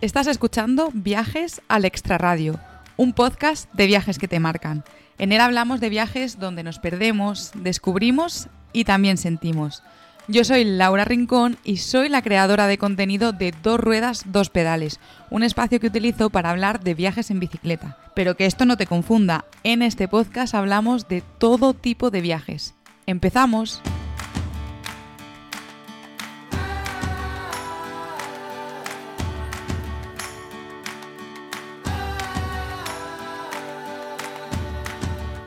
Estás escuchando Viajes al Extraradio, un podcast de viajes que te marcan. En él hablamos de viajes donde nos perdemos, descubrimos y también sentimos. Yo soy Laura Rincón y soy la creadora de contenido de Dos Ruedas, Dos Pedales, un espacio que utilizo para hablar de viajes en bicicleta. Pero que esto no te confunda, en este podcast hablamos de todo tipo de viajes. ¡Empezamos!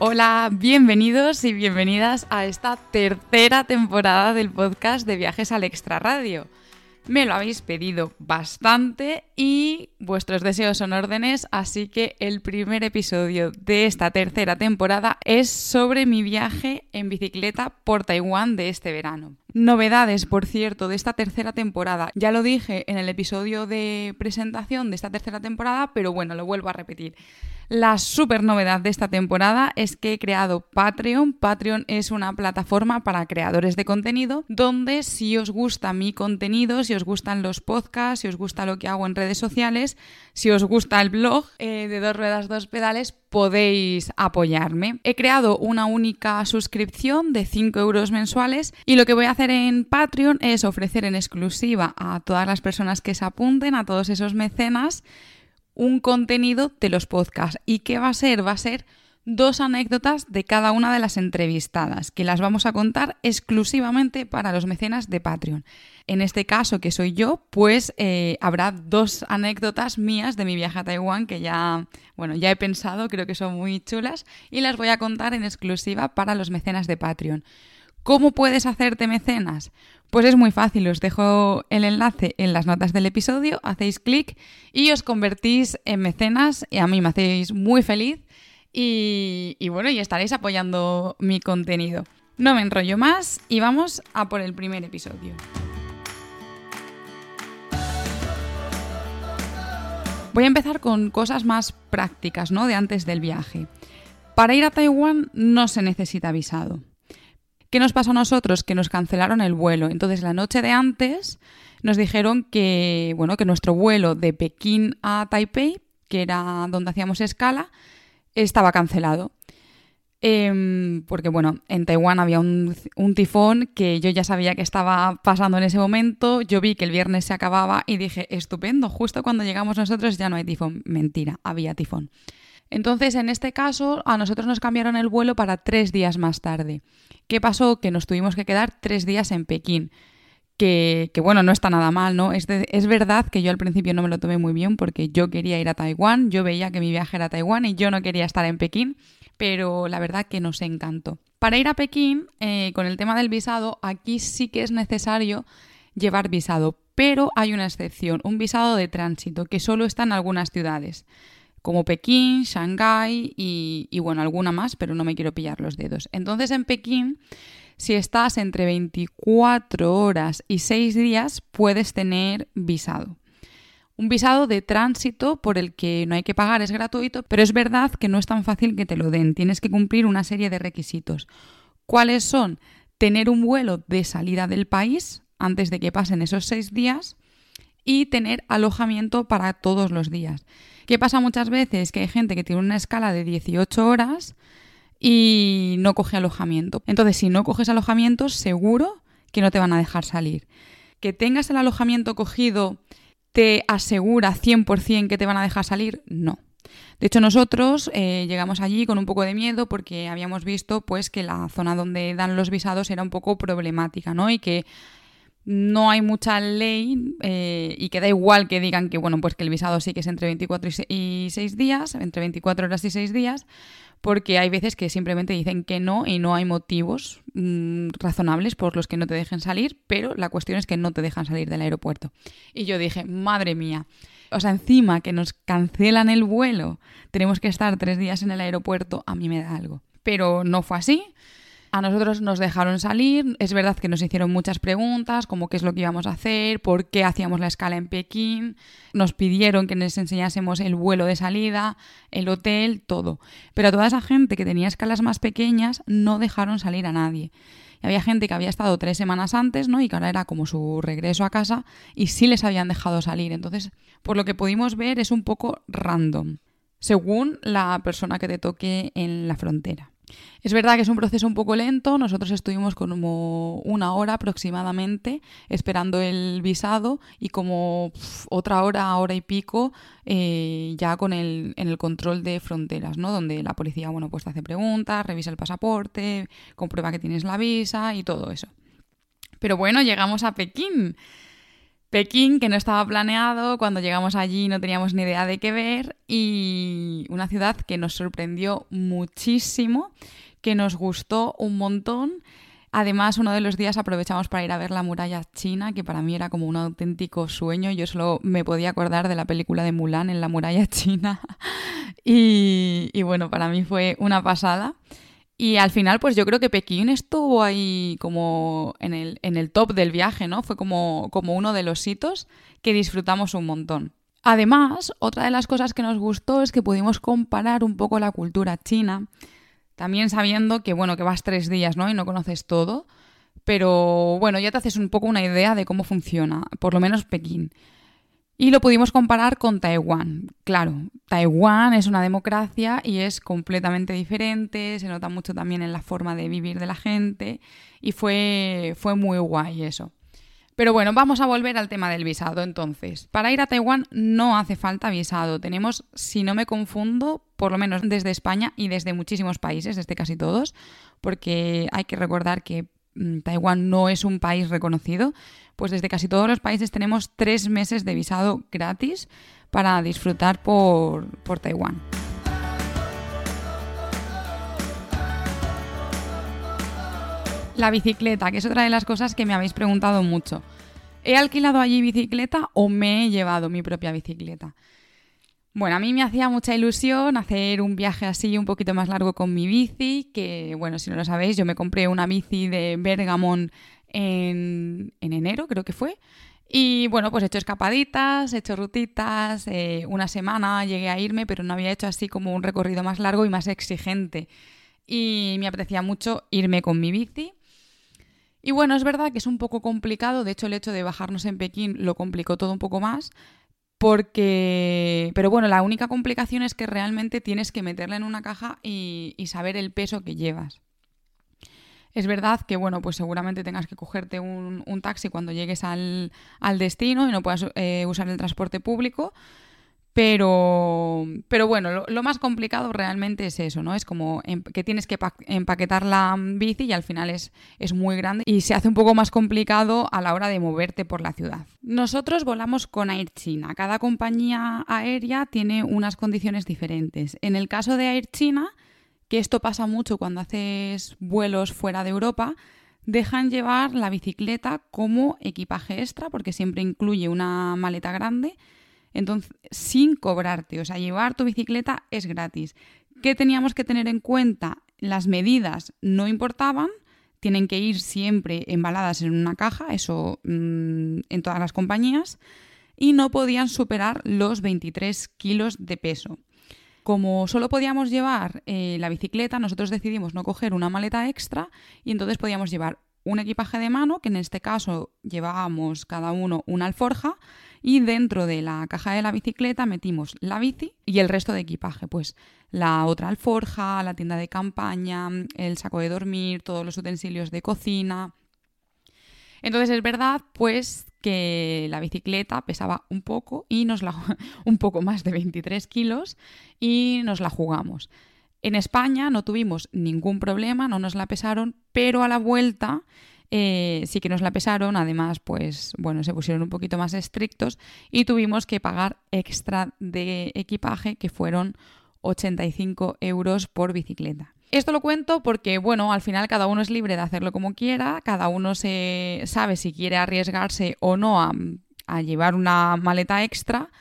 Hola, bienvenidos y bienvenidas a esta tercera temporada del podcast de Viajes al Extraradio. Me lo habéis pedido bastante y vuestros deseos son órdenes, así que el primer episodio de esta tercera temporada es sobre mi viaje en bicicleta por Taiwán de este verano. Novedades, por cierto, de esta tercera temporada. Ya lo dije en el episodio de presentación de esta tercera temporada, pero bueno, lo vuelvo a repetir. La super novedad de esta temporada es que he creado Patreon. Patreon es una plataforma para creadores de contenido donde si os gusta mi contenido, os gustan los podcasts, si os gusta lo que hago en redes sociales, si os gusta el blog eh, de dos ruedas, dos pedales, podéis apoyarme. He creado una única suscripción de 5 euros mensuales y lo que voy a hacer en Patreon es ofrecer en exclusiva a todas las personas que se apunten, a todos esos mecenas, un contenido de los podcasts. ¿Y qué va a ser? Va a ser dos anécdotas de cada una de las entrevistadas, que las vamos a contar exclusivamente para los mecenas de Patreon. En este caso, que soy yo, pues eh, habrá dos anécdotas mías de mi viaje a Taiwán que ya, bueno, ya he pensado, creo que son muy chulas y las voy a contar en exclusiva para los mecenas de Patreon. ¿Cómo puedes hacerte mecenas? Pues es muy fácil, os dejo el enlace en las notas del episodio, hacéis clic y os convertís en mecenas y a mí me hacéis muy feliz y, bueno, y estaréis apoyando mi contenido. No me enrollo más y vamos a por el primer episodio. Voy a empezar con cosas más prácticas, ¿no? De antes del viaje. Para ir a Taiwán no se necesita visado. ¿Qué nos pasó a nosotros? Que nos cancelaron el vuelo. Entonces, la noche de antes nos dijeron que, bueno, que nuestro vuelo de Pekín a Taipei, que era donde hacíamos escala, estaba cancelado. Em, porque, bueno, en Taiwán había un, un, tifón que yo ya sabía que estaba pasando en ese momento. Yo vi que el viernes se acababa y dije, estupendo, justo cuando llegamos nosotros ya no hay tifón. Mentira, había tifón. Entonces, en este caso, a nosotros nos cambiaron el vuelo para tres días más tarde. ¿Qué pasó? Que nos tuvimos que quedar tres días en Pekín. Que, bueno, no está nada mal, ¿no? Es, es verdad que yo al principio no me lo tomé muy bien porque yo quería ir a Taiwán, yo veía que mi viaje era a Taiwán y yo no quería estar en Pekín, pero la verdad que nos encantó. Para ir a Pekín, eh, con el tema del visado, aquí sí que es necesario llevar visado, pero hay una excepción, un visado de tránsito que solo está en algunas ciudades como Pekín, Shanghái y, bueno, alguna más, pero no me quiero pillar los dedos. Entonces en Pekín, si estás entre 24 horas y 6 días, puedes tener visado. Un visado de tránsito por el que no hay que pagar, es gratuito, pero es verdad que no es tan fácil que te lo den. Tienes que cumplir una serie de requisitos. ¿Cuáles son? Tener un vuelo de salida del país antes de que pasen esos seis días y tener alojamiento para todos los días. ¿Qué pasa muchas veces? Que hay gente que tiene una escala de 18 horas y no coge alojamiento. Entonces, si no coges alojamiento, seguro que no te van a dejar salir. Que tengas el alojamiento cogido te asegura 100% que te van a dejar salir, no. De hecho, nosotros eh, llegamos allí con un poco de miedo porque habíamos visto pues que la zona donde dan los visados era un poco problemática, ¿no? Y que no hay mucha ley eh, y que da igual que digan que, bueno, pues que el visado sí que es entre 24 y 6 días, entre 24 horas y 6 días, porque hay veces que simplemente dicen que no y no hay motivos mm, razonables por los que no te dejen salir, pero la cuestión es que no te dejan salir del aeropuerto. Y yo dije, madre mía, o sea, encima que nos cancelan el vuelo, tenemos que estar tres días en el aeropuerto, a mí me da algo. Pero no fue así. A nosotros nos dejaron salir, es verdad que nos hicieron muchas preguntas, como qué es lo que íbamos a hacer, por qué hacíamos la escala en Pekín, nos pidieron que les enseñásemos el vuelo de salida, el hotel, todo. Pero a toda esa gente que tenía escalas más pequeñas no dejaron salir a nadie. Y había gente que había estado tres semanas antes, ¿no? Y que ahora era como su regreso a casa y sí les habían dejado salir. Entonces, por lo que pudimos ver, es un poco random, según la persona que te toque en la frontera. Es verdad que es un proceso un poco lento, nosotros estuvimos como una hora aproximadamente esperando el visado y como otra hora, hora y pico eh, ya con el, en el control de fronteras, ¿no? Donde la policía, bueno, pues te hace preguntas, revisa el pasaporte, comprueba que tienes la visa y todo eso. Pero bueno, llegamos a Pekín. Pekín, que no estaba planeado, cuando llegamos allí no teníamos ni idea de qué ver y una ciudad que nos sorprendió muchísimo, que nos gustó un montón. Además, uno de los días aprovechamos para ir a ver la muralla china, que para mí era como un auténtico sueño. Yo solo me podía acordar de la película de Mulan en la muralla china. y, y bueno, para mí fue una pasada. Y al final, pues yo creo que Pekín estuvo ahí como en el, en el top del viaje, ¿no? Fue como, como uno de los hitos que disfrutamos un montón. Además, otra de las cosas que nos gustó es que pudimos comparar un poco la cultura china, también sabiendo que, bueno, que vas tres días, ¿no? Y no conoces todo, pero bueno, ya te haces un poco una idea de cómo funciona, por lo menos Pekín. Y lo pudimos comparar con Taiwán. Claro, Taiwán es una democracia y es completamente diferente, se nota mucho también en la forma de vivir de la gente y fue, fue muy guay eso. Pero bueno, vamos a volver al tema del visado entonces. Para ir a Taiwán no hace falta visado. Tenemos, si no me confundo, por lo menos desde España y desde muchísimos países, desde casi todos, porque hay que recordar que Taiwán no es un país reconocido, pues desde casi todos los países tenemos tres meses de visado gratis para disfrutar por, Taiwán. La bicicleta, que es otra de las cosas que me habéis preguntado mucho. ¿He alquilado allí bicicleta o me he llevado mi propia bicicleta? Bueno, a mí me hacía mucha ilusión hacer un viaje así un poquito más largo con mi bici, que bueno, si no lo sabéis, yo me compré una bici de Bergamón en, enero, creo que fue. Y bueno, pues he hecho escapaditas, he hecho rutitas, eh, una semana llegué a irme, pero no había hecho así como un recorrido más largo y más exigente. Y me apetecía mucho irme con mi bici. Y bueno, es verdad que es un poco complicado, de hecho el hecho de bajarnos en Pekín lo complicó todo un poco más, porque... Pero bueno, la única complicación es que realmente tienes que meterla en una caja y saber el peso que llevas. Es verdad que, bueno, pues seguramente tengas que cogerte un, taxi cuando llegues al, destino y no puedas eh, usar el transporte público. Pero, pero bueno, lo, más complicado realmente es eso, ¿no? Es como em, que tienes que empaquetar la bici y al final es, es muy grande y se hace un poco más complicado a la hora de moverte por la ciudad. Nosotros volamos con Air China. Cada compañía aérea tiene unas condiciones diferentes. En el caso de Air China, que esto pasa mucho cuando haces vuelos fuera de Europa, dejan llevar la bicicleta como equipaje extra, porque siempre incluye una maleta grande, entonces sin cobrarte, o sea, llevar tu bicicleta es gratis. ¿Qué teníamos que tener en cuenta? Las medidas no importaban, tienen que ir siempre embaladas en una caja, eso mm, en todas las compañías, y no podían superar los 23 kilos de peso. Como solo podíamos llevar eh, la bicicleta, nosotros decidimos no coger una maleta extra y entonces podíamos llevar un equipaje de mano, que en este caso llevábamos cada uno una alforja, y dentro de la caja de la bicicleta metimos la bici y el resto de equipaje, pues la otra alforja, la tienda de campaña, el saco de dormir, todos los utensilios de cocina. Entonces es verdad, pues, que la bicicleta pesaba un poco y nos la un poco más de 23 kilos y nos la jugamos. En España no tuvimos ningún problema, no nos la pesaron, pero a la vuelta eh, sí que nos la pesaron. Además, pues bueno, se pusieron un poquito más estrictos y tuvimos que pagar extra de equipaje que fueron 85 euros por bicicleta. Esto lo cuento porque, bueno, al final cada uno es libre de hacerlo como quiera, cada uno se sabe si quiere arriesgarse o no a, llevar una maleta extra.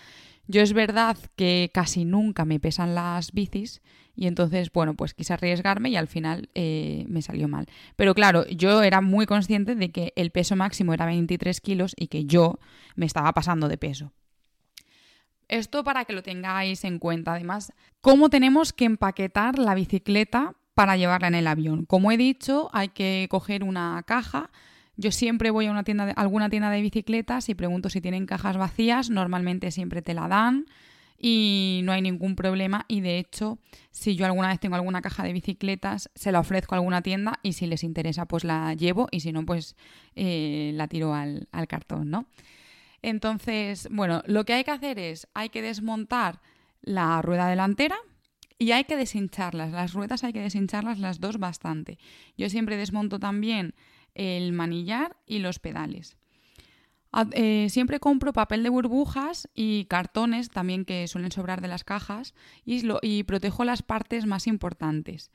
Yo es verdad que casi nunca me pesan las bicis y entonces, bueno, pues quise arriesgarme y al final eh, me salió mal. Pero claro, yo era muy consciente de que el peso máximo era 23 kilos y que yo me estaba pasando de peso. Esto para que lo tengáis en cuenta. Además, cómo tenemos que empaquetar la bicicleta para llevarla en el avión. Como he dicho, hay que coger una caja. Yo siempre voy a una tienda alguna tienda de bicicletas y pregunto si tienen cajas vacías. Normalmente siempre te la dan y no hay ningún problema. Y de hecho, si yo alguna vez tengo alguna caja de bicicletas, se la ofrezco a alguna tienda y si les interesa, pues la llevo y si no, pues eh, la tiro al, al cartón, ¿no? Entonces, bueno, lo que hay que hacer es, hay que desmontar la rueda delantera y hay que deshincharlas. Las ruedas hay que deshincharlas las dos bastante. Yo siempre desmonto también el manillar y los pedales. Eh, siempre compro papel de burbujas y cartones también que suelen sobrar de las cajas y, y protejo las partes más importantes.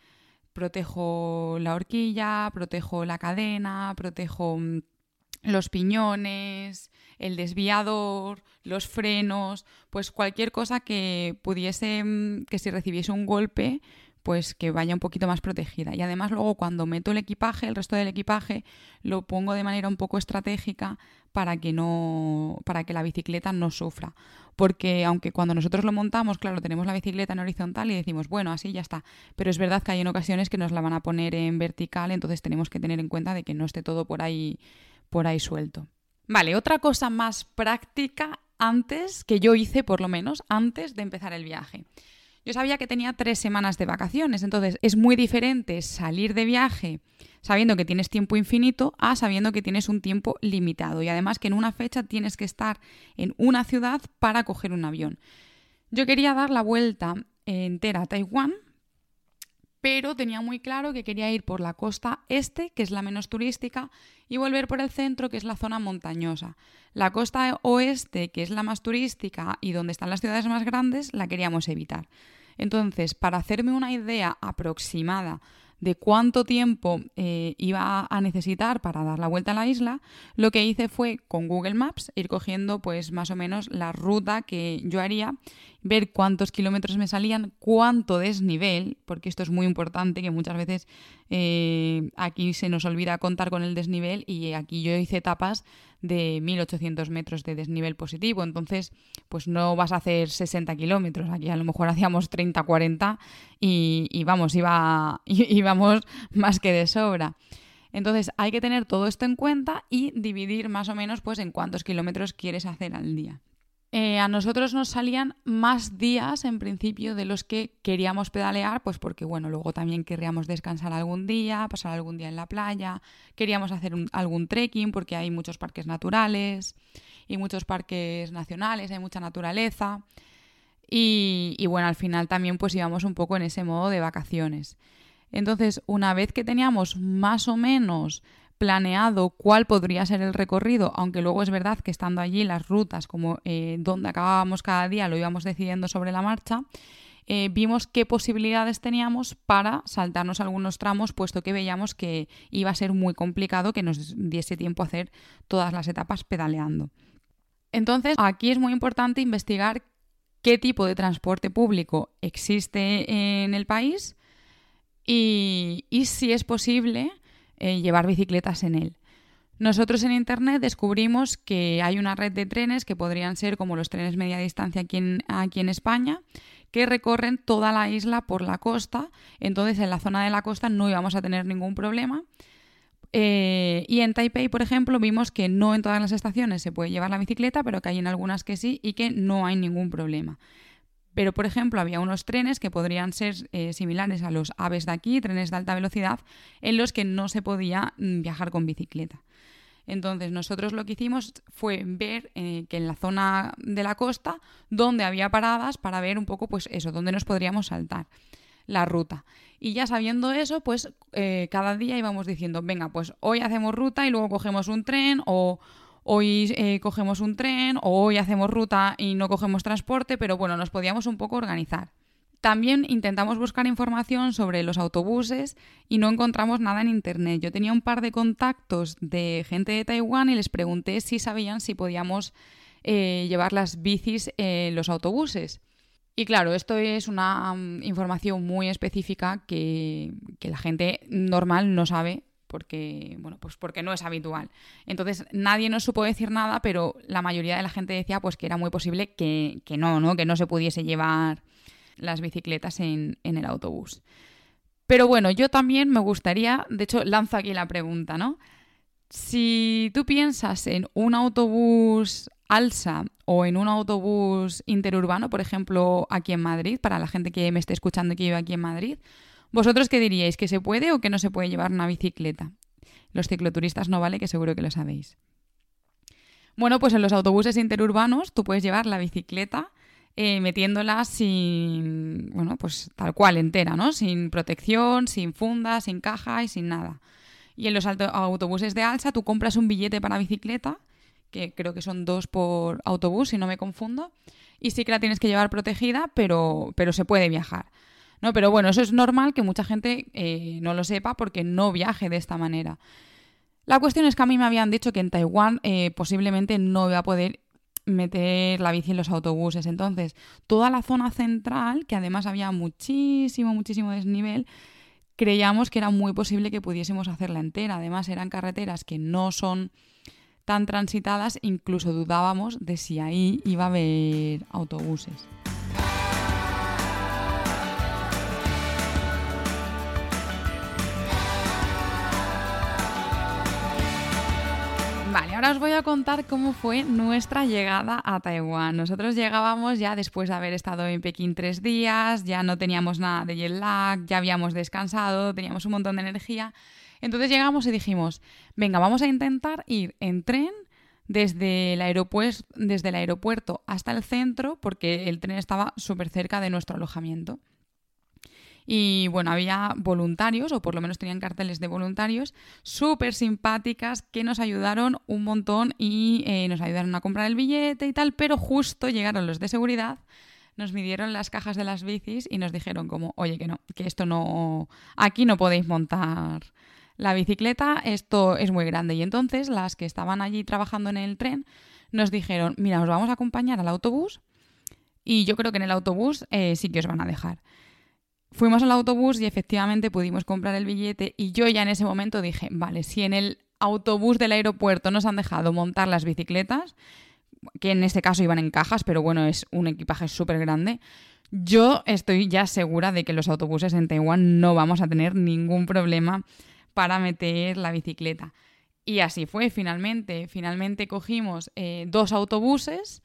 Protejo la horquilla, protejo la cadena, protejo mm, los piñones, el desviador, los frenos, pues cualquier cosa que pudiese, mm, que si recibiese un golpe, pues que vaya un poquito más protegida. Y además luego cuando meto el equipaje, el resto del equipaje, lo pongo de manera un poco estratégica para que no, para que la bicicleta no sufra. Porque aunque cuando nosotros lo montamos, claro, tenemos la bicicleta en horizontal y decimos, bueno, así ya está. Pero es verdad que hay en ocasiones que nos la van a poner en vertical, entonces tenemos que tener en cuenta de que no esté todo por ahí, por ahí suelto. Vale, otra cosa más práctica antes, que yo hice por lo menos, antes de empezar el viaje. Yo sabía que tenía tres semanas de vacaciones, entonces es muy diferente salir de viaje sabiendo que tienes tiempo infinito a sabiendo que tienes un tiempo limitado y además que en una fecha tienes que estar en una ciudad para coger un avión. Yo quería dar la vuelta entera a Taiwán, pero tenía muy claro que quería ir por la costa este, que es la menos turística, y volver por el centro, que es la zona montañosa. La costa oeste, que es la más turística y donde están las ciudades más grandes, la queríamos evitar. Entonces, para hacerme una idea aproximada de cuánto tiempo eh, iba a necesitar para dar la vuelta a la isla, lo que hice fue con Google Maps ir cogiendo pues más o menos la ruta que yo haría, ver cuántos kilómetros me salían, cuánto desnivel, porque esto es muy importante que muchas veces eh, aquí se nos olvida contar con el desnivel y aquí yo hice etapas de 1800 metros de desnivel positivo, entonces pues no vas a hacer 60 kilómetros, aquí a lo mejor hacíamos 30, 40 y, y vamos, iba, íbamos más que de sobra. Entonces hay que tener todo esto en cuenta y dividir más o menos pues en cuántos kilómetros quieres hacer al día. Eh, a nosotros nos salían más días en principio de los que queríamos pedalear, pues porque bueno, luego también querríamos descansar algún día, pasar algún día en la playa, queríamos hacer algún trekking porque hay muchos parques naturales y muchos parques nacionales, hay mucha naturaleza. Y, y bueno, al final también pues íbamos un poco en ese modo de vacaciones. Entonces, una vez que teníamos más o menos planeado cuál podría ser el recorrido, aunque luego es verdad que estando allí las rutas, como eh, donde acabábamos cada día, lo íbamos decidiendo sobre la marcha, eh, vimos qué posibilidades teníamos para saltarnos algunos tramos, puesto que veíamos que iba a ser muy complicado que nos diese tiempo a hacer todas las etapas pedaleando. Entonces, aquí es muy importante investigar qué tipo de transporte público existe en el país y si es posible eh, llevar bicicletas en él. Nosotros en Internet descubrimos que hay una red de trenes que podrían ser como los trenes media distancia aquí en, aquí en España, que recorren toda la isla por la costa. Entonces en la zona de la costa no íbamos a tener ningún problema. Eh, y en Taipei, por ejemplo, vimos que no en todas las estaciones se puede llevar la bicicleta, pero que hay en algunas que sí y que no hay ningún problema. Pero, por ejemplo, había unos trenes que podrían ser eh, similares a los aves de aquí, trenes de alta velocidad, en los que no se podía mm, viajar con bicicleta. Entonces nosotros lo que hicimos fue ver eh, que en la zona de la costa donde había paradas para ver un poco pues eso, dónde nos podríamos saltar la ruta. Y ya sabiendo eso, pues eh, cada día íbamos diciendo, venga, pues hoy hacemos ruta y luego cogemos un tren o, hoy eh, cogemos un tren o hoy hacemos ruta y no cogemos transporte, pero bueno, nos podíamos un poco organizar. También intentamos buscar información sobre los autobuses y no encontramos nada en internet. Yo tenía un par de contactos de gente de Taiwán y les pregunté si sabían si podíamos eh, llevar las bicis en los autobuses. Y claro, esto es una mm, información muy específica que, que la gente normal no sabe porque, bueno, pues porque no es habitual. Entonces nadie nos supo decir nada, pero la mayoría de la gente decía pues que era muy posible que, no, ¿no? Que no se pudiese llevar las bicicletas en, el autobús. Pero bueno, yo también me gustaría, de hecho, lanzo aquí la pregunta, ¿no? Si tú piensas en un autobús alsa o en un autobús interurbano, por ejemplo, aquí en Madrid, para la gente que me esté escuchando y que vive aquí en Madrid, ¿vosotros qué diríais? ¿Que se puede o que no se puede llevar una bicicleta? Los cicloturistas no vale, que seguro que lo sabéis. Bueno, pues en los autobuses interurbanos tú puedes llevar la bicicleta eh, metiéndola sin, bueno, pues tal cual, entera, ¿no? Sin protección, sin funda, sin caja y sin nada. Y en los autobuses de alza tú compras un billete para bicicleta, que creo que son dos por autobús, si no me confundo, y sí que la tienes que llevar protegida, pero, pero se puede viajar. ¿No? Pero bueno, eso es normal que mucha gente eh, no lo sepa porque no viaje de esta manera. La cuestión es que a mí me habían dicho que en Taiwán eh, posiblemente no iba a poder meter la bici en los autobuses. Entonces, toda la zona central, que además había muchísimo, muchísimo desnivel, creíamos que era muy posible que pudiésemos hacerla entera. Además, eran carreteras que no son tan transitadas, incluso dudábamos de si ahí iba a haber autobuses. Ahora os voy a contar cómo fue nuestra llegada a Taiwán. Nosotros llegábamos ya después de haber estado en Pekín tres días, ya no teníamos nada de jet lag, ya habíamos descansado, teníamos un montón de energía. Entonces llegamos y dijimos, venga, vamos a intentar ir en tren desde el, aeropuerto, desde el aeropuerto hasta el centro, porque el tren estaba súper cerca de nuestro alojamiento. Y bueno, había voluntarios, o por lo menos tenían carteles de voluntarios, súper simpáticas que nos ayudaron un montón y eh, nos ayudaron a comprar el billete y tal, pero justo llegaron los de seguridad nos midieron las cajas de las bicis y nos dijeron como, oye, que no, que esto no, aquí no podéis montar la bicicleta, esto es muy grande. Y entonces las que estaban allí trabajando en el tren nos dijeron, mira, os vamos a acompañar al autobús y yo creo que en el autobús eh, sí que os van a dejar. Fuimos al autobús y efectivamente pudimos comprar el billete y yo ya en ese momento dije, vale, si en el autobús del aeropuerto nos han dejado montar las bicicletas, que en este caso iban en cajas, pero bueno, es un equipaje súper grande, yo estoy ya segura de que los autobuses en Taiwán no vamos a tener ningún problema para meter la bicicleta. Y así fue, finalmente. Finalmente cogimos eh, dos autobuses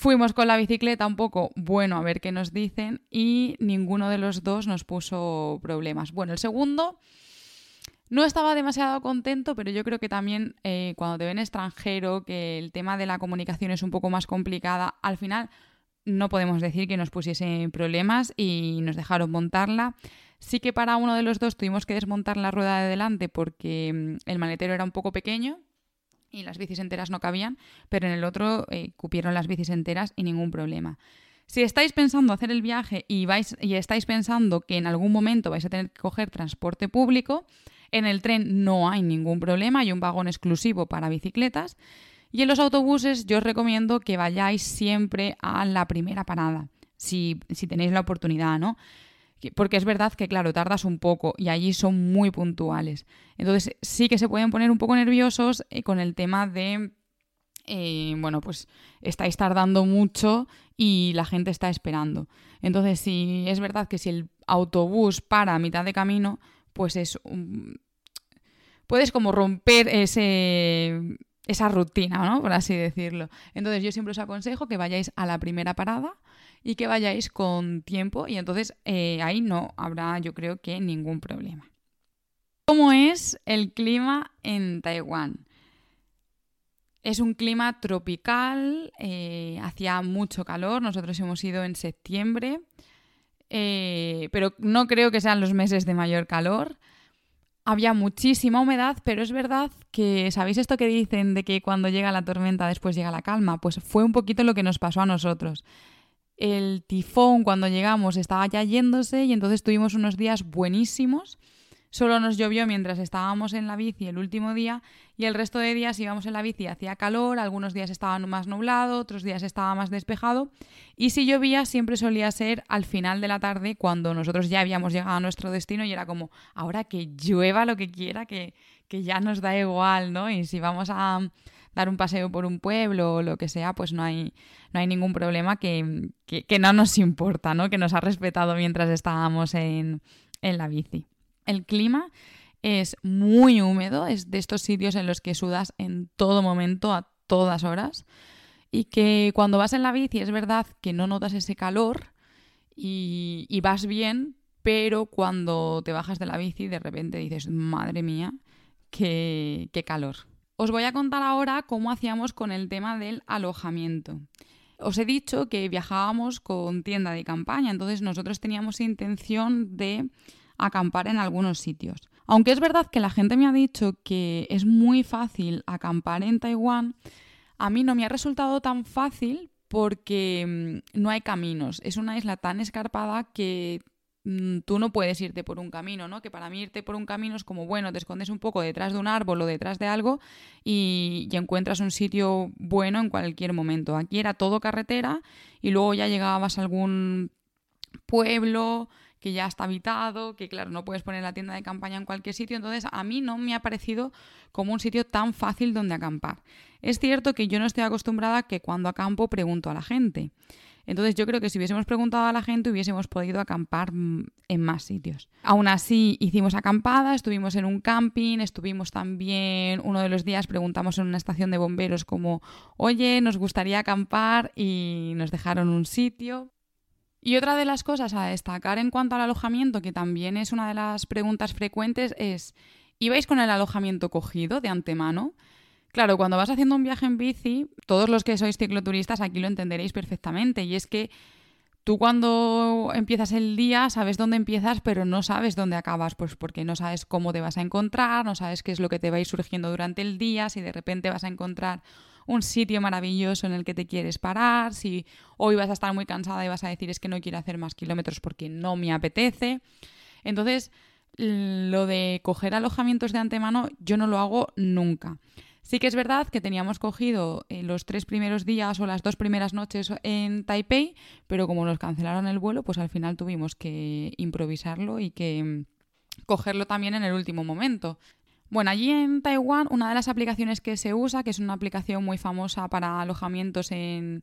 Fuimos con la bicicleta un poco, bueno, a ver qué nos dicen y ninguno de los dos nos puso problemas. Bueno, el segundo no estaba demasiado contento, pero yo creo que también eh, cuando te ven extranjero, que el tema de la comunicación es un poco más complicada, al final no podemos decir que nos pusiesen problemas y nos dejaron montarla. Sí que para uno de los dos tuvimos que desmontar la rueda de delante porque mm, el maletero era un poco pequeño y las bicis enteras no cabían, pero en el otro eh, cupieron las bicis enteras y ningún problema. Si estáis pensando hacer el viaje y, vais, y estáis pensando que en algún momento vais a tener que coger transporte público, en el tren no hay ningún problema, hay un vagón exclusivo para bicicletas. Y en los autobuses yo os recomiendo que vayáis siempre a la primera parada, si, si tenéis la oportunidad, ¿no? Porque es verdad que, claro, tardas un poco y allí son muy puntuales. Entonces sí que se pueden poner un poco nerviosos eh, con el tema de, eh, bueno, pues estáis tardando mucho y la gente está esperando. Entonces, sí, es verdad que si el autobús para a mitad de camino, pues es un... Puedes como romper ese, esa rutina, ¿no? Por así decirlo. Entonces yo siempre os aconsejo que vayáis a la primera parada y que vayáis con tiempo y entonces eh, ahí no habrá yo creo que ningún problema. ¿Cómo es el clima en Taiwán? Es un clima tropical, eh, hacía mucho calor, nosotros hemos ido en septiembre, eh, pero no creo que sean los meses de mayor calor. Había muchísima humedad, pero es verdad que, ¿sabéis esto que dicen de que cuando llega la tormenta después llega la calma? Pues fue un poquito lo que nos pasó a nosotros el tifón cuando llegamos estaba ya yéndose y entonces tuvimos unos días buenísimos. Solo nos llovió mientras estábamos en la bici el último día y el resto de días íbamos en la bici, hacía calor, algunos días estaba más nublado, otros días estaba más despejado y si llovía siempre solía ser al final de la tarde cuando nosotros ya habíamos llegado a nuestro destino y era como, ahora que llueva lo que quiera, que, que ya nos da igual, ¿no? Y si vamos a dar un paseo por un pueblo o lo que sea, pues no hay, no hay ningún problema que, no nos importa, ¿no? Que nos ha respetado mientras estábamos en, en la bici. el clima es muy húmedo, es de estos sitios en los que sudas en todo momento, a todas horas, y que cuando vas en la bici es verdad que no notas ese calor y, y vas bien, pero cuando te bajas de la bici de repente dices, madre mía, qué, qué calor. Os voy a contar ahora cómo hacíamos con el tema del alojamiento. Os he dicho que viajábamos con tienda de campaña, entonces nosotros teníamos intención de acampar en algunos sitios. Aunque es verdad que la gente me ha dicho que es muy fácil acampar en Taiwán, a mí no me ha resultado tan fácil porque mm, no hay caminos. Es una isla tan escarpada que tú no puedes irte por un camino, ¿no? Que para mí irte por un camino es como, bueno, te escondes un poco detrás de un árbol o detrás de algo y, y, encuentras un sitio bueno en cualquier momento. Aquí era todo carretera y luego ya llegabas a algún pueblo que ya está habitado, que claro, no puedes poner la tienda de campaña en cualquier sitio, entonces a mí no me ha parecido como un sitio tan fácil donde acampar. Es cierto que yo no estoy acostumbrada a que cuando acampo pregunto a la gente. Entonces yo creo que si hubiésemos preguntado a la gente hubiésemos podido acampar mm, en más sitios. Aún así hicimos acampada, estuvimos en un camping, estuvimos también uno de los días preguntamos en una estación de bomberos como, oye, nos gustaría acampar y nos dejaron un sitio. Y otra de las cosas a destacar en cuanto al alojamiento, que también es una de las preguntas frecuentes, es, ¿ibais con el alojamiento cogido de antemano? Claro, cuando vas haciendo un viaje en bici, todos los que sois cicloturistas aquí lo entenderéis perfectamente, y es que tú cuando empiezas el día sabes dónde empiezas, pero no sabes dónde acabas, pues porque no sabes cómo te vas a encontrar, no sabes qué es lo que te va a ir surgiendo durante el día, si de repente vas a encontrar un sitio maravilloso en el que te quieres parar, si hoy vas a estar muy cansada y vas a decir es que no quiero hacer más kilómetros porque no me apetece. Entonces, lo de coger alojamientos de antemano yo no lo hago nunca. Sí que es verdad que teníamos cogido eh, los tres primeros días o las dos primeras noches en Taipei, pero como nos cancelaron el vuelo, pues al final tuvimos que improvisarlo y que mm, cogerlo también en el último momento. Bueno, allí en Taiwán una de las aplicaciones que se usa, que es una aplicación muy famosa para alojamientos en,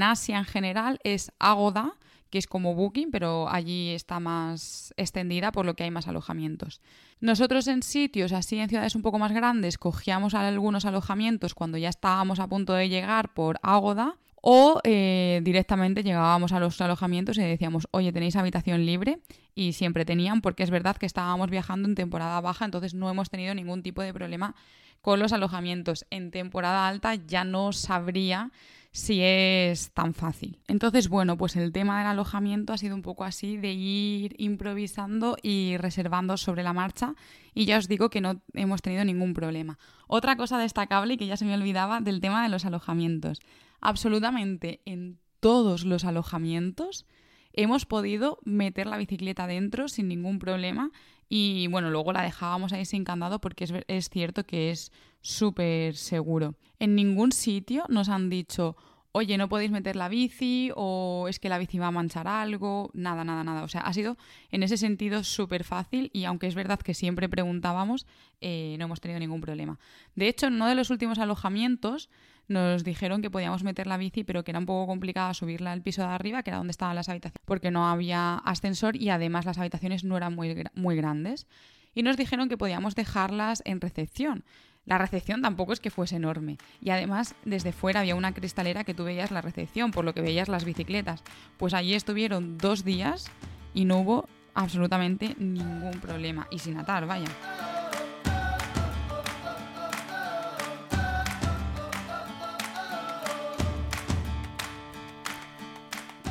Asia en general, es Agoda, que es como Booking, pero allí está más extendida por lo que hay más alojamientos. Nosotros en sitios así, en ciudades un poco más grandes, cogíamos algunos alojamientos cuando ya estábamos a punto de llegar por Agoda o eh, directamente llegábamos a los alojamientos y decíamos, oye, ¿tenéis habitación libre? Y siempre tenían, porque es verdad que estábamos viajando en temporada baja, entonces no hemos tenido ningún tipo de problema con los alojamientos. En temporada alta ya no sabría si es tan fácil. Entonces, bueno, pues el tema del alojamiento ha sido un poco así de ir improvisando y reservando sobre la marcha y ya os digo que no hemos tenido ningún problema. Otra cosa destacable y que ya se me olvidaba del tema de los alojamientos absolutamente en todos los alojamientos hemos podido meter la bicicleta dentro sin ningún problema y bueno, luego la dejábamos ahí sin candado porque es, es cierto que es súper seguro. En ningún sitio nos han dicho, oye, no podéis meter la bici o es que la bici va a manchar algo, nada, nada, nada. O sea, ha sido en ese sentido súper fácil y aunque es verdad que siempre preguntábamos, eh, no hemos tenido ningún problema. De hecho, en uno de los últimos alojamientos nos dijeron que podíamos meter la bici, pero que era un poco complicado subirla al piso de arriba, que era donde estaban las habitaciones, porque no había ascensor y además las habitaciones no eran muy, muy grandes. Y nos dijeron que podíamos dejarlas en recepción. La recepción tampoco es que fuese enorme. Y además, desde fuera había una cristalera que tú veías la recepción, por lo que veías las bicicletas. Pues allí estuvieron dos días y no hubo absolutamente ningún problema. Y sin atar, vaya.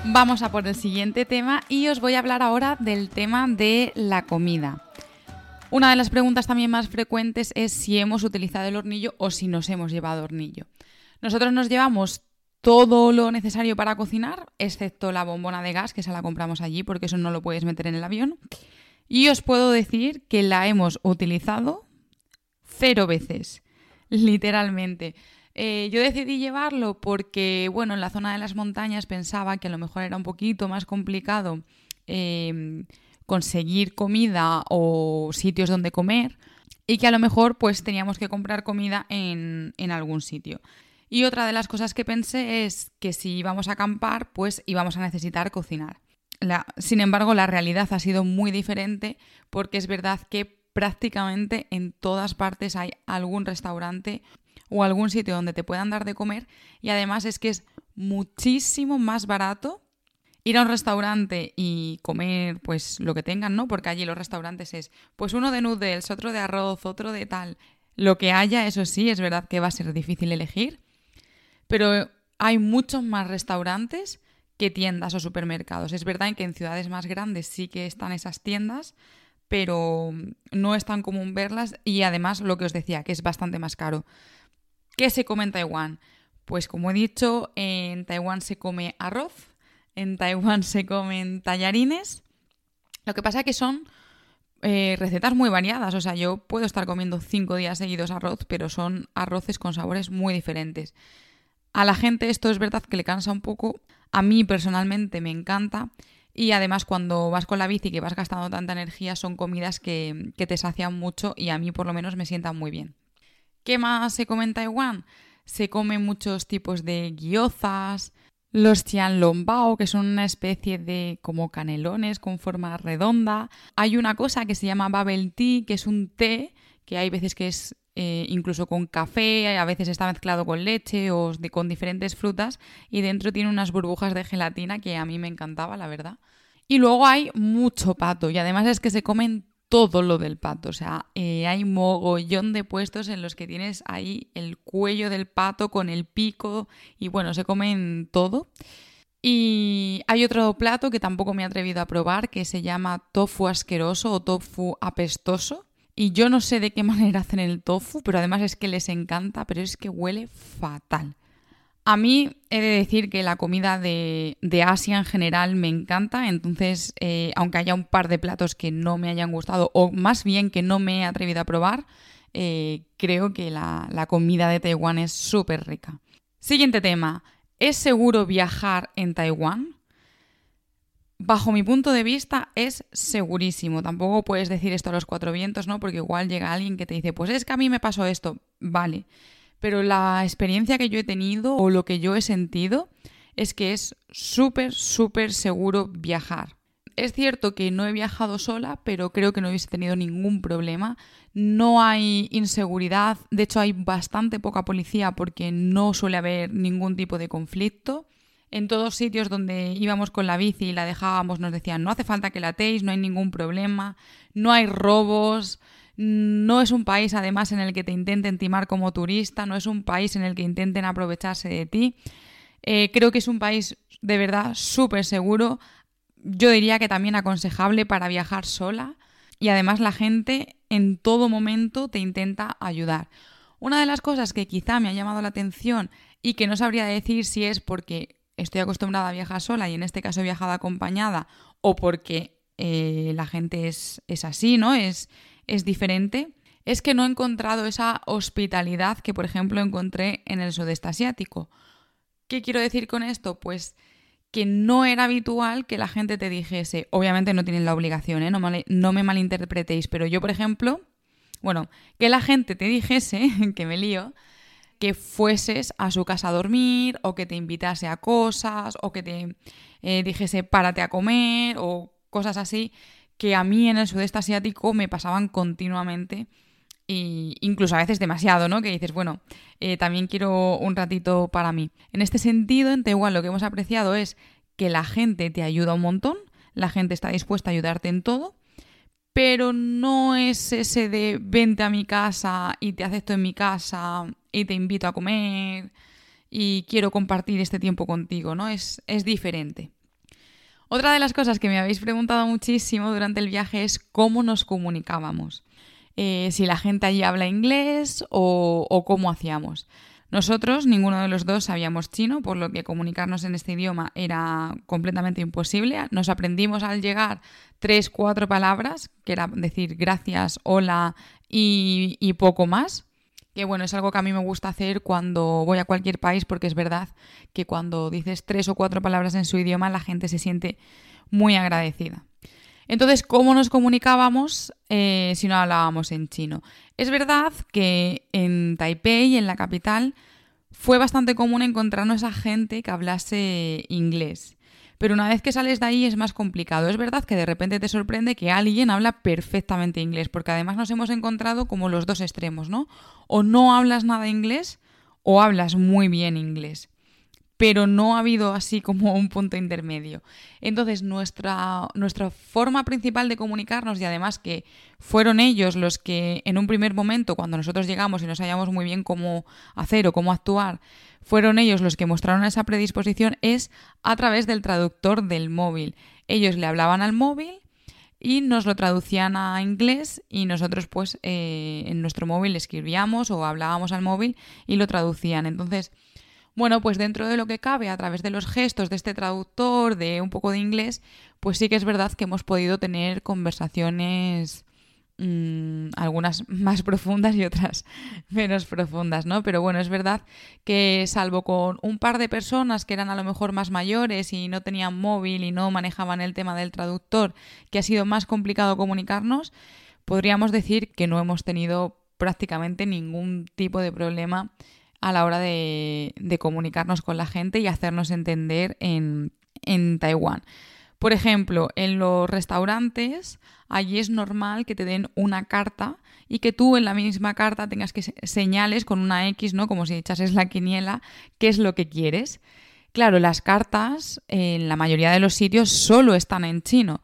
Vamos a por el siguiente tema y os voy a hablar ahora del tema de la comida. Una de las preguntas también más frecuentes es si hemos utilizado el hornillo o si nos hemos llevado hornillo. Nosotros nos llevamos todo lo necesario para cocinar, excepto la bombona de gas, que se la compramos allí porque eso no lo puedes meter en el avión. Y os puedo decir que la hemos utilizado cero veces, literalmente. Eh, yo decidí llevarlo porque, bueno, en la zona de las montañas pensaba que a lo mejor era un poquito más complicado eh, conseguir comida o sitios donde comer y que a lo mejor pues teníamos que comprar comida en, en algún sitio. Y otra de las cosas que pensé es que si íbamos a acampar, pues íbamos a necesitar cocinar. sin embargo, la realidad ha sido muy diferente porque es verdad que prácticamente en todas partes hay algún restaurante o algún sitio donde te puedan dar de comer y además es que es muchísimo más barato ir a un restaurante y comer pues lo que tengan, ¿no? Porque allí los restaurantes es pues uno de noodles, otro de arroz, otro de tal. Lo que haya, eso sí, es verdad que va a ser difícil elegir, pero hay muchos más restaurantes que tiendas o supermercados. Es verdad que en ciudades más grandes sí que están esas tiendas, pero no es tan común verlas y además lo que os decía, que es bastante más caro. ¿Qué se come en Taiwán? Pues como he dicho, en Taiwán se come arroz, en Taiwán se comen tallarines. Lo que pasa es que son eh, recetas muy variadas. O sea, yo puedo estar comiendo cinco días seguidos arroz, pero son arroces con sabores muy diferentes. A la gente esto es verdad que le cansa un poco. A mí personalmente me encanta. Y además cuando vas con la bici y que vas gastando tanta energía son comidas que, que te sacian mucho y a mí por lo menos me sientan muy bien. ¿Qué más se come en Taiwán? Se comen muchos tipos de guiozas, los tianlongbao, que son una especie de como canelones con forma redonda. Hay una cosa que se llama bubble tea, que es un té que hay veces que es eh, incluso con café, a veces está mezclado con leche o con diferentes frutas y dentro tiene unas burbujas de gelatina que a mí me encantaba, la verdad. Y luego hay mucho pato y además es que se comen todo lo del pato. O sea, eh, hay mogollón de puestos en los que tienes ahí el cuello del pato con el pico y bueno, se comen todo. Y hay otro plato que tampoco me he atrevido a probar que se llama tofu asqueroso o tofu apestoso. Y yo no sé de qué manera hacen el tofu, pero además es que les encanta, pero es que huele fatal. A mí he de decir que la comida de, Asia en general me encanta, entonces eh, aunque haya un par de platos que no me hayan gustado, o más bien que no me he atrevido a probar, eh, creo que la, la comida de Taiwán es súper rica. Siguiente tema, ¿es seguro viajar en Taiwán? Bajo mi punto de vista es segurísimo. Tampoco puedes decir esto a los cuatro vientos, ¿no? Porque igual llega alguien que te dice, pues es que a mí me pasó esto. Vale pero la experiencia que yo he tenido o lo que yo he sentido es que es súper, súper seguro viajar. Es cierto que no he viajado sola, pero creo que no hubiese tenido ningún problema. No hay inseguridad, de hecho hay bastante poca policía porque no suele haber ningún tipo de conflicto. En todos sitios donde íbamos con la bici y la dejábamos nos decían no hace falta que la atéis, no hay ningún problema, no hay robos, no es un país además en el que te intenten timar como turista, no es un país en el que intenten aprovecharse de ti. Eh, creo que es un país de verdad súper seguro. Yo diría que también aconsejable para viajar sola. Y además la gente en todo momento te intenta ayudar. Una de las cosas que quizá me ha llamado la atención y que no sabría decir si es porque estoy acostumbrada a viajar sola y en este caso he viajado acompañada o porque eh, la gente es, es así, ¿no? Es, es diferente, es que no he encontrado esa hospitalidad que, por ejemplo, encontré en el sudeste asiático. ¿Qué quiero decir con esto? Pues que no era habitual que la gente te dijese, obviamente no tienen la obligación, ¿eh? no, no me malinterpretéis, pero yo, por ejemplo, bueno, que la gente te dijese, que me lío, que fueses a su casa a dormir o que te invitase a cosas o que te eh, dijese párate a comer o cosas así que a mí en el sudeste asiático me pasaban continuamente e incluso a veces demasiado, ¿no? Que dices, bueno, eh, también quiero un ratito para mí. En este sentido, en Taiwán lo que hemos apreciado es que la gente te ayuda un montón, la gente está dispuesta a ayudarte en todo, pero no es ese de vente a mi casa y te acepto en mi casa y te invito a comer y quiero compartir este tiempo contigo, ¿no? Es, es diferente. Otra de las cosas que me habéis preguntado muchísimo durante el viaje es cómo nos comunicábamos. Eh, si la gente allí habla inglés o, cómo hacíamos. Nosotros, ninguno de los dos sabíamos chino, por lo que comunicarnos en este idioma era completamente imposible. Nos aprendimos al llegar tres, cuatro palabras, que era decir gracias, hola y, y poco más que bueno, es algo que a mí me gusta hacer cuando voy a cualquier país porque es verdad que cuando dices tres o cuatro palabras en su idioma la gente se siente muy agradecida. Entonces, ¿cómo nos comunicábamos eh, si no hablábamos en chino? Es verdad que en Taipei, en la capital, fue bastante común encontrarnos a gente que hablase inglés. Pero una vez que sales de ahí es más complicado. Es verdad que de repente te sorprende que alguien habla perfectamente inglés, porque además nos hemos encontrado como los dos extremos, ¿no? O no hablas nada inglés o hablas muy bien inglés pero no ha habido así como un punto intermedio. Entonces, nuestra, nuestra forma principal de comunicarnos, y además que fueron ellos los que en un primer momento, cuando nosotros llegamos y no sabíamos muy bien cómo hacer o cómo actuar, fueron ellos los que mostraron esa predisposición, es a través del traductor del móvil. Ellos le hablaban al móvil y nos lo traducían a inglés y nosotros pues eh, en nuestro móvil escribíamos o hablábamos al móvil y lo traducían. Entonces, bueno, pues dentro de lo que cabe, a través de los gestos de este traductor, de un poco de inglés, pues sí que es verdad que hemos podido tener conversaciones mm, algunas más profundas y otras menos profundas, ¿no? Pero bueno, es verdad que salvo con un par de personas que eran a lo mejor más mayores y no tenían móvil y no manejaban el tema del traductor, que ha sido más complicado comunicarnos, podríamos decir que no hemos tenido prácticamente ningún tipo de problema a la hora de, comunicarnos con la gente y hacernos entender en, en Taiwán. Por ejemplo, en los restaurantes, allí es normal que te den una carta y que tú en la misma carta tengas que señales con una X, ¿no? Como si echases la quiniela, qué es lo que quieres. Claro, las cartas en la mayoría de los sitios solo están en chino.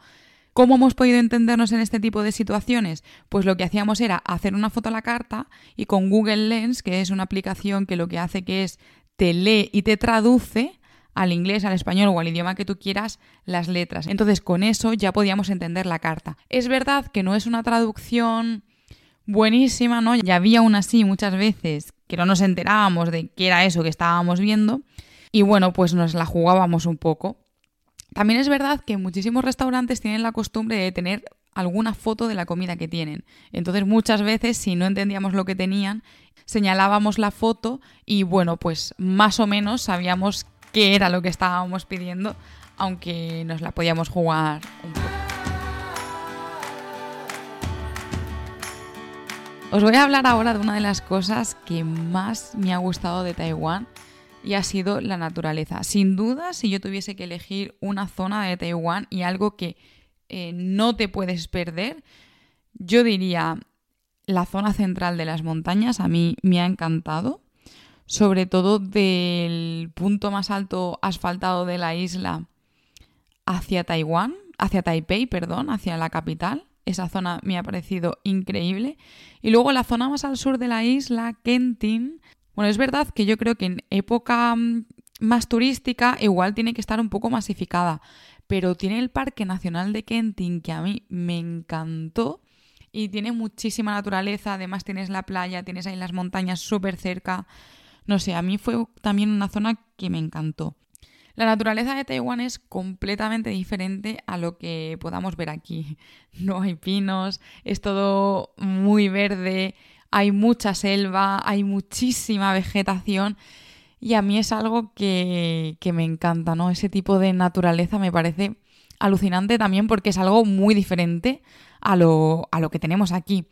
¿Cómo hemos podido entendernos en este tipo de situaciones? Pues lo que hacíamos era hacer una foto a la carta y con Google Lens, que es una aplicación que lo que hace que es te lee y te traduce al inglés, al español o al idioma que tú quieras las letras. Entonces con eso ya podíamos entender la carta. Es verdad que no es una traducción buenísima, ¿no? Ya había aún así muchas veces que no nos enterábamos de qué era eso que estábamos viendo y bueno, pues nos la jugábamos un poco. También es verdad que muchísimos restaurantes tienen la costumbre de tener alguna foto de la comida que tienen. Entonces muchas veces si no entendíamos lo que tenían, señalábamos la foto y bueno, pues más o menos sabíamos qué era lo que estábamos pidiendo, aunque nos la podíamos jugar un poco. Os voy a hablar ahora de una de las cosas que más me ha gustado de Taiwán y ha sido la naturaleza. Sin duda, si yo tuviese que elegir una zona de Taiwán y algo que eh, no te puedes perder, yo diría la zona central de las montañas, a mí me ha encantado, sobre todo del punto más alto asfaltado de la isla hacia Taiwán, hacia Taipei, perdón, hacia la capital. Esa zona me ha parecido increíble. Y luego la zona más al sur de la isla, Kentin, bueno, es verdad que yo creo que en época mm, más turística igual tiene que estar un poco masificada, pero tiene el Parque Nacional de Kentin que a mí me encantó y tiene muchísima naturaleza, además tienes la playa, tienes ahí las montañas súper cerca. No sé, a mí fue también una zona que me encantó. La naturaleza de Taiwán es completamente diferente a lo que podamos ver aquí. No hay pinos, es todo muy verde, hay mucha selva, hay muchísima vegetación y a mí es algo que, me encanta, ¿no? Ese tipo de naturaleza me parece alucinante también porque es algo muy diferente a lo, a lo que tenemos aquí.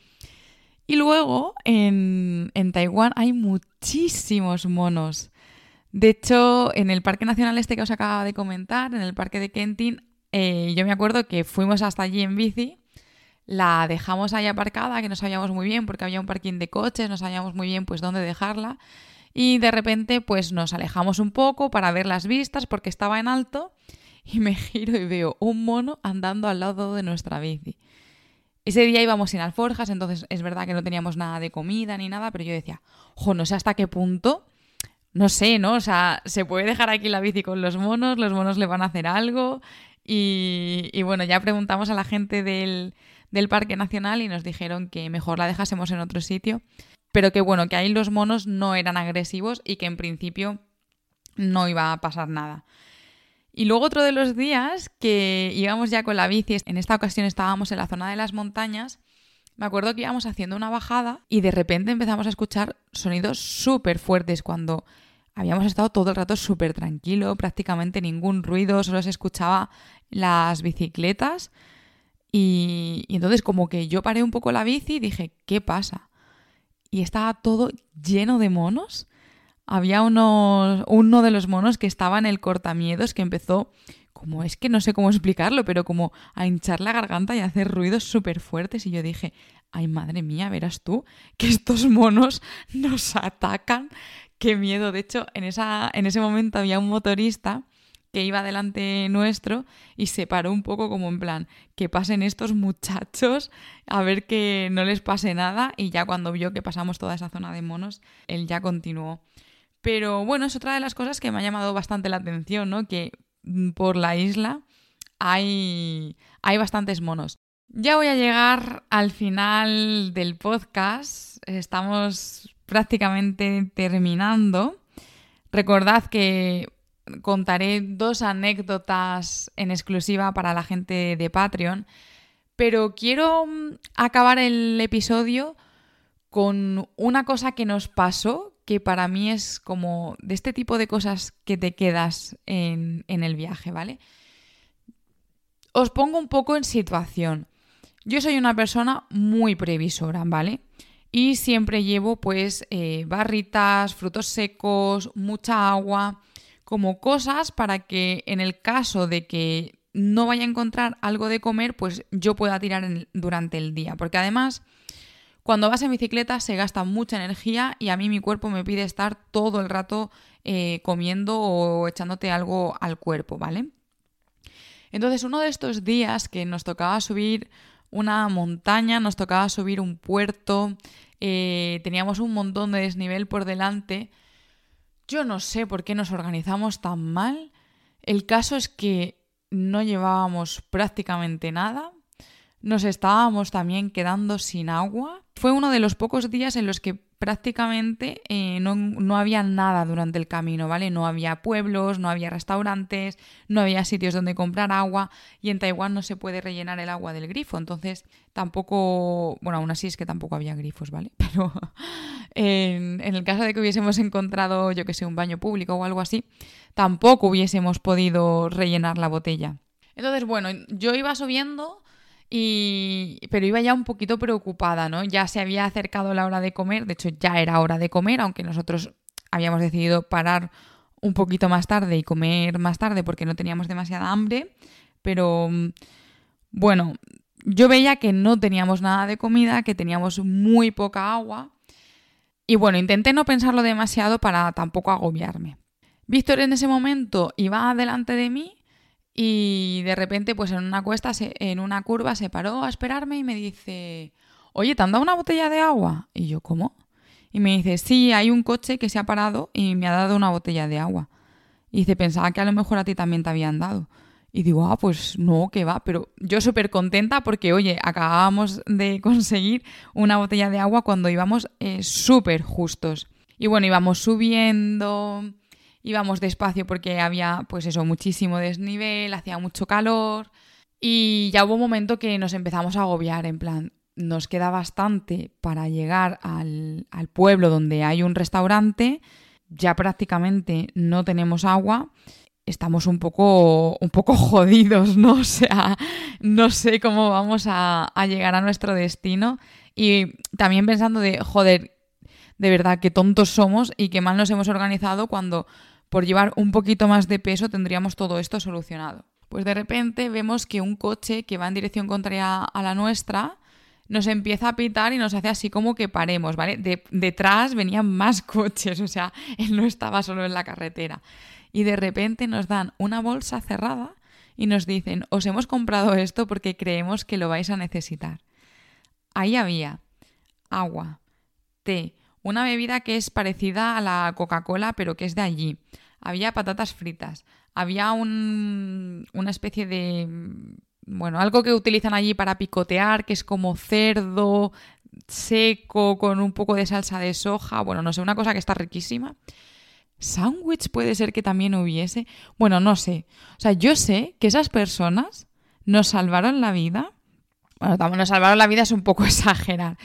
Y luego en, en, Taiwán hay muchísimos monos. De hecho, en el Parque Nacional este que os acaba de comentar, en el Parque de Kentin, eh, yo me acuerdo que fuimos hasta allí en bici la dejamos ahí aparcada, que no sabíamos muy bien porque había un parking de coches, no sabíamos muy bien pues dónde dejarla y de repente pues nos alejamos un poco para ver las vistas porque estaba en alto y me giro y veo un mono andando al lado de nuestra bici. Ese día íbamos sin alforjas, entonces es verdad que no teníamos nada de comida ni nada, pero yo decía, jo, no sé hasta qué punto, no sé, ¿no? O sea, se puede dejar aquí la bici con los monos, los monos le van a hacer algo. Y, y bueno, ya preguntamos a la gente del, del Parque Nacional y nos dijeron que mejor la dejásemos en otro sitio, pero que bueno, que ahí los monos no eran agresivos y que en principio no iba a pasar nada. Y luego otro de los días que íbamos ya con la bici, en esta ocasión estábamos en la zona de las montañas, me acuerdo que íbamos haciendo una bajada y de repente empezamos a escuchar sonidos súper fuertes cuando habíamos estado todo el rato súper tranquilo, prácticamente ningún ruido, solo se escuchaba las bicicletas y, entonces como que yo paré un poco la bici y dije, ¿qué pasa? Y estaba todo lleno de monos. Había unos, uno de los monos que estaba en el cortamiedos que empezó como es que no sé cómo explicarlo, pero como a hinchar la garganta y hacer ruidos súper fuertes. Y yo dije, ay madre mía, verás tú que estos monos nos atacan. Qué miedo. De hecho, en, esa, en ese momento había un motorista que iba delante nuestro y se paró un poco como en plan, que pasen estos muchachos a ver que no les pase nada y ya cuando vio que pasamos toda esa zona de monos, él ya continuó. Pero bueno, es otra de las cosas que me ha llamado bastante la atención, ¿no? Que por la isla hay, hay bastantes monos. Ya voy a llegar al final del podcast. Estamos prácticamente terminando. Recordad que contaré dos anécdotas en exclusiva para la gente de Patreon, pero quiero mm, acabar el episodio con una cosa que nos pasó, que para mí es como de este tipo de cosas que te quedas en, el viaje, ¿vale? Os pongo un poco en situación. Yo soy una persona muy previsora, ¿vale? Y siempre llevo pues eh, barritas, frutos secos, mucha agua como cosas para que en el caso de que no vaya a encontrar algo de comer, pues yo pueda tirar durante el día. Porque además, cuando vas en bicicleta se gasta mucha energía y a mí mi cuerpo me pide estar todo el rato eh, comiendo o echándote algo al cuerpo, ¿vale? Entonces, uno de estos días que nos tocaba subir una montaña, nos tocaba subir un puerto, eh, teníamos un montón de desnivel por delante, yo no sé por qué nos organizamos tan mal. El caso es que no llevábamos prácticamente nada. Nos estábamos también quedando sin agua. Fue uno de los pocos días en los que prácticamente eh, no, había nada durante el camino, ¿vale? No había pueblos, no había restaurantes, no había sitios donde comprar agua y en Taiwán no se puede rellenar el agua del grifo, entonces tampoco, bueno, aún así es que tampoco había grifos, ¿vale? Pero en, en el caso de que hubiésemos encontrado, yo que sé, un baño público o algo así, tampoco hubiésemos podido rellenar la botella. Entonces, bueno, yo iba subiendo y, pero iba ya un poquito preocupada, ¿no? Ya se había acercado la hora de comer, de hecho ya era hora de comer, aunque nosotros habíamos decidido parar un poquito más tarde y comer más tarde porque no teníamos demasiada hambre, pero bueno, yo veía que no teníamos nada de comida, que teníamos muy poca agua y bueno, intenté no pensarlo demasiado para tampoco agobiarme. Víctor en ese momento iba delante de mí y de repente, pues en una cuesta, en una curva, se paró a esperarme y me dice, oye, ¿te han dado una botella de agua? Y yo, ¿cómo? Y me dice, sí, hay un coche que se ha parado y me ha dado una botella de agua. Y dice, pensaba que a lo mejor a ti también te habían dado. Y digo, ah, pues no, que va. Pero yo súper contenta porque, oye, acabábamos de conseguir una botella de agua cuando íbamos eh, súper justos. Y bueno, íbamos subiendo, íbamos despacio porque había, pues eso, muchísimo desnivel, hacía mucho calor y ya hubo un momento que nos empezamos a agobiar, en plan, nos queda bastante para llegar al, al pueblo donde hay un restaurante, ya prácticamente no tenemos agua estamos un poco, un poco jodidos, ¿no? O sea, no sé cómo vamos a, a, llegar a nuestro destino. Y también pensando de, joder, de verdad, qué tontos somos y qué mal nos hemos organizado cuando por llevar un poquito más de peso tendríamos todo esto solucionado. Pues de repente vemos que un coche que va en dirección contraria a la nuestra nos empieza a pitar y nos hace así como que paremos, ¿vale? detrás venían más coches, o sea, él no estaba solo en la carretera. Y de repente nos dan una bolsa cerrada y nos dicen, os hemos comprado esto porque creemos que lo vais a necesitar. Ahí había agua, té, una bebida que es parecida a la Coca-Cola, pero que es de allí. Había patatas fritas. Había un, una especie de... Bueno, algo que utilizan allí para picotear, que es como cerdo seco con un poco de salsa de soja. Bueno, no sé, una cosa que está riquísima. ¿Sándwich puede ser que también hubiese? Bueno, no sé. O sea, yo sé que esas personas nos salvaron la vida. Bueno, nos salvaron la vida es un poco exagerar.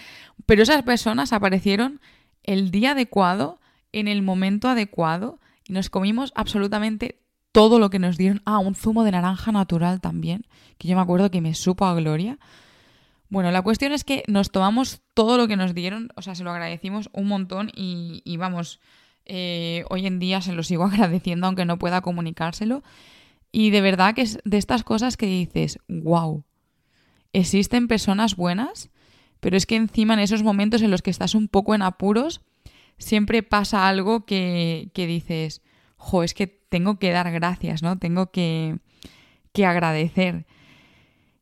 Pero esas personas aparecieron el día adecuado, en el momento adecuado, y nos comimos absolutamente todo lo que nos dieron. Ah, un zumo de naranja natural también, que yo me acuerdo que me supo a gloria. Bueno, la cuestión es que nos tomamos todo lo que nos dieron, o sea, se lo agradecimos un montón y, vamos, eh, hoy en día se lo sigo agradeciendo aunque no pueda comunicárselo. Y de verdad que es de estas cosas que dices, wow, existen personas buenas, pero es que encima en esos momentos en los que estás un poco en apuros, siempre pasa algo que, que dices, jo, es que tengo que dar gracias, ¿no? Tengo que, que agradecer.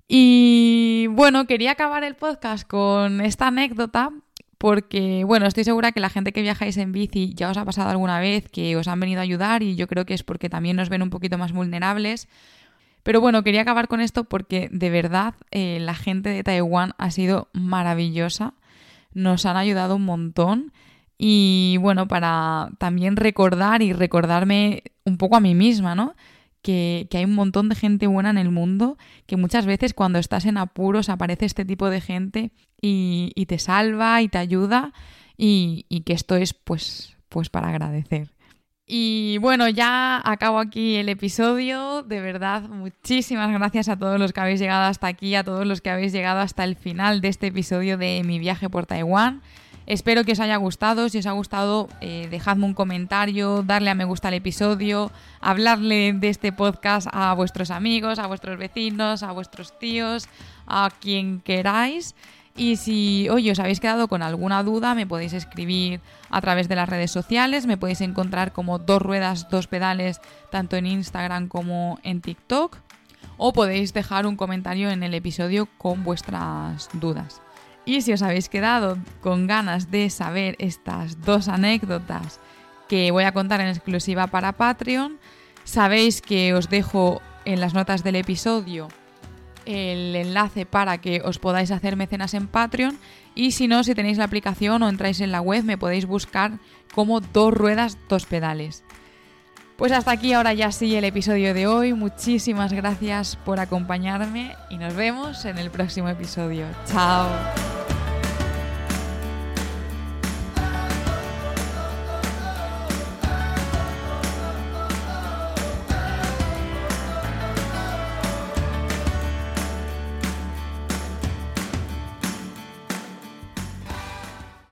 Y bueno, quería acabar el podcast con esta anécdota porque, bueno, estoy segura que la gente que viajáis en bici ya os ha pasado alguna vez que os han venido a ayudar y yo creo que es porque también nos ven un poquito más vulnerables. Pero bueno, quería acabar con esto porque de verdad eh, la gente de Taiwán ha sido maravillosa, nos han ayudado un montón y bueno, para también recordar y recordarme un poco a mí misma, ¿no? que, hay un montón de gente buena en el mundo, que muchas veces cuando estás en apuros aparece este tipo de gente y, te salva y te ayuda y, que esto es pues, pues para agradecer. Y bueno, ya acabo aquí el episodio. De verdad, muchísimas gracias a todos los que habéis llegado hasta aquí, a todos los que habéis llegado hasta el final de este episodio de mi viaje por Taiwán. Espero que os haya gustado. Si os ha gustado, eh, dejadme un comentario, darle a me gusta al episodio, hablarle de este podcast a vuestros amigos, a vuestros vecinos, a vuestros tíos, a quien queráis. Y si, hoy os habéis quedado con alguna duda, me podéis escribir a través de las redes sociales. Me podéis encontrar como dos ruedas, dos pedales, tanto en Instagram como en TikTok. O podéis dejar un comentario en el episodio con vuestras dudas. Y si os habéis quedado con ganas de saber estas dos anécdotas que voy a contar en exclusiva para Patreon, sabéis que os dejo en las notas del episodio el enlace para que os podáis hacer mecenas en Patreon y si no, si tenéis la aplicación o entráis en la web me podéis buscar como dos ruedas, dos pedales. Pues hasta aquí ahora ya sí el episodio de hoy. Muchísimas gracias por acompañarme y nos vemos en el próximo episodio. Chao.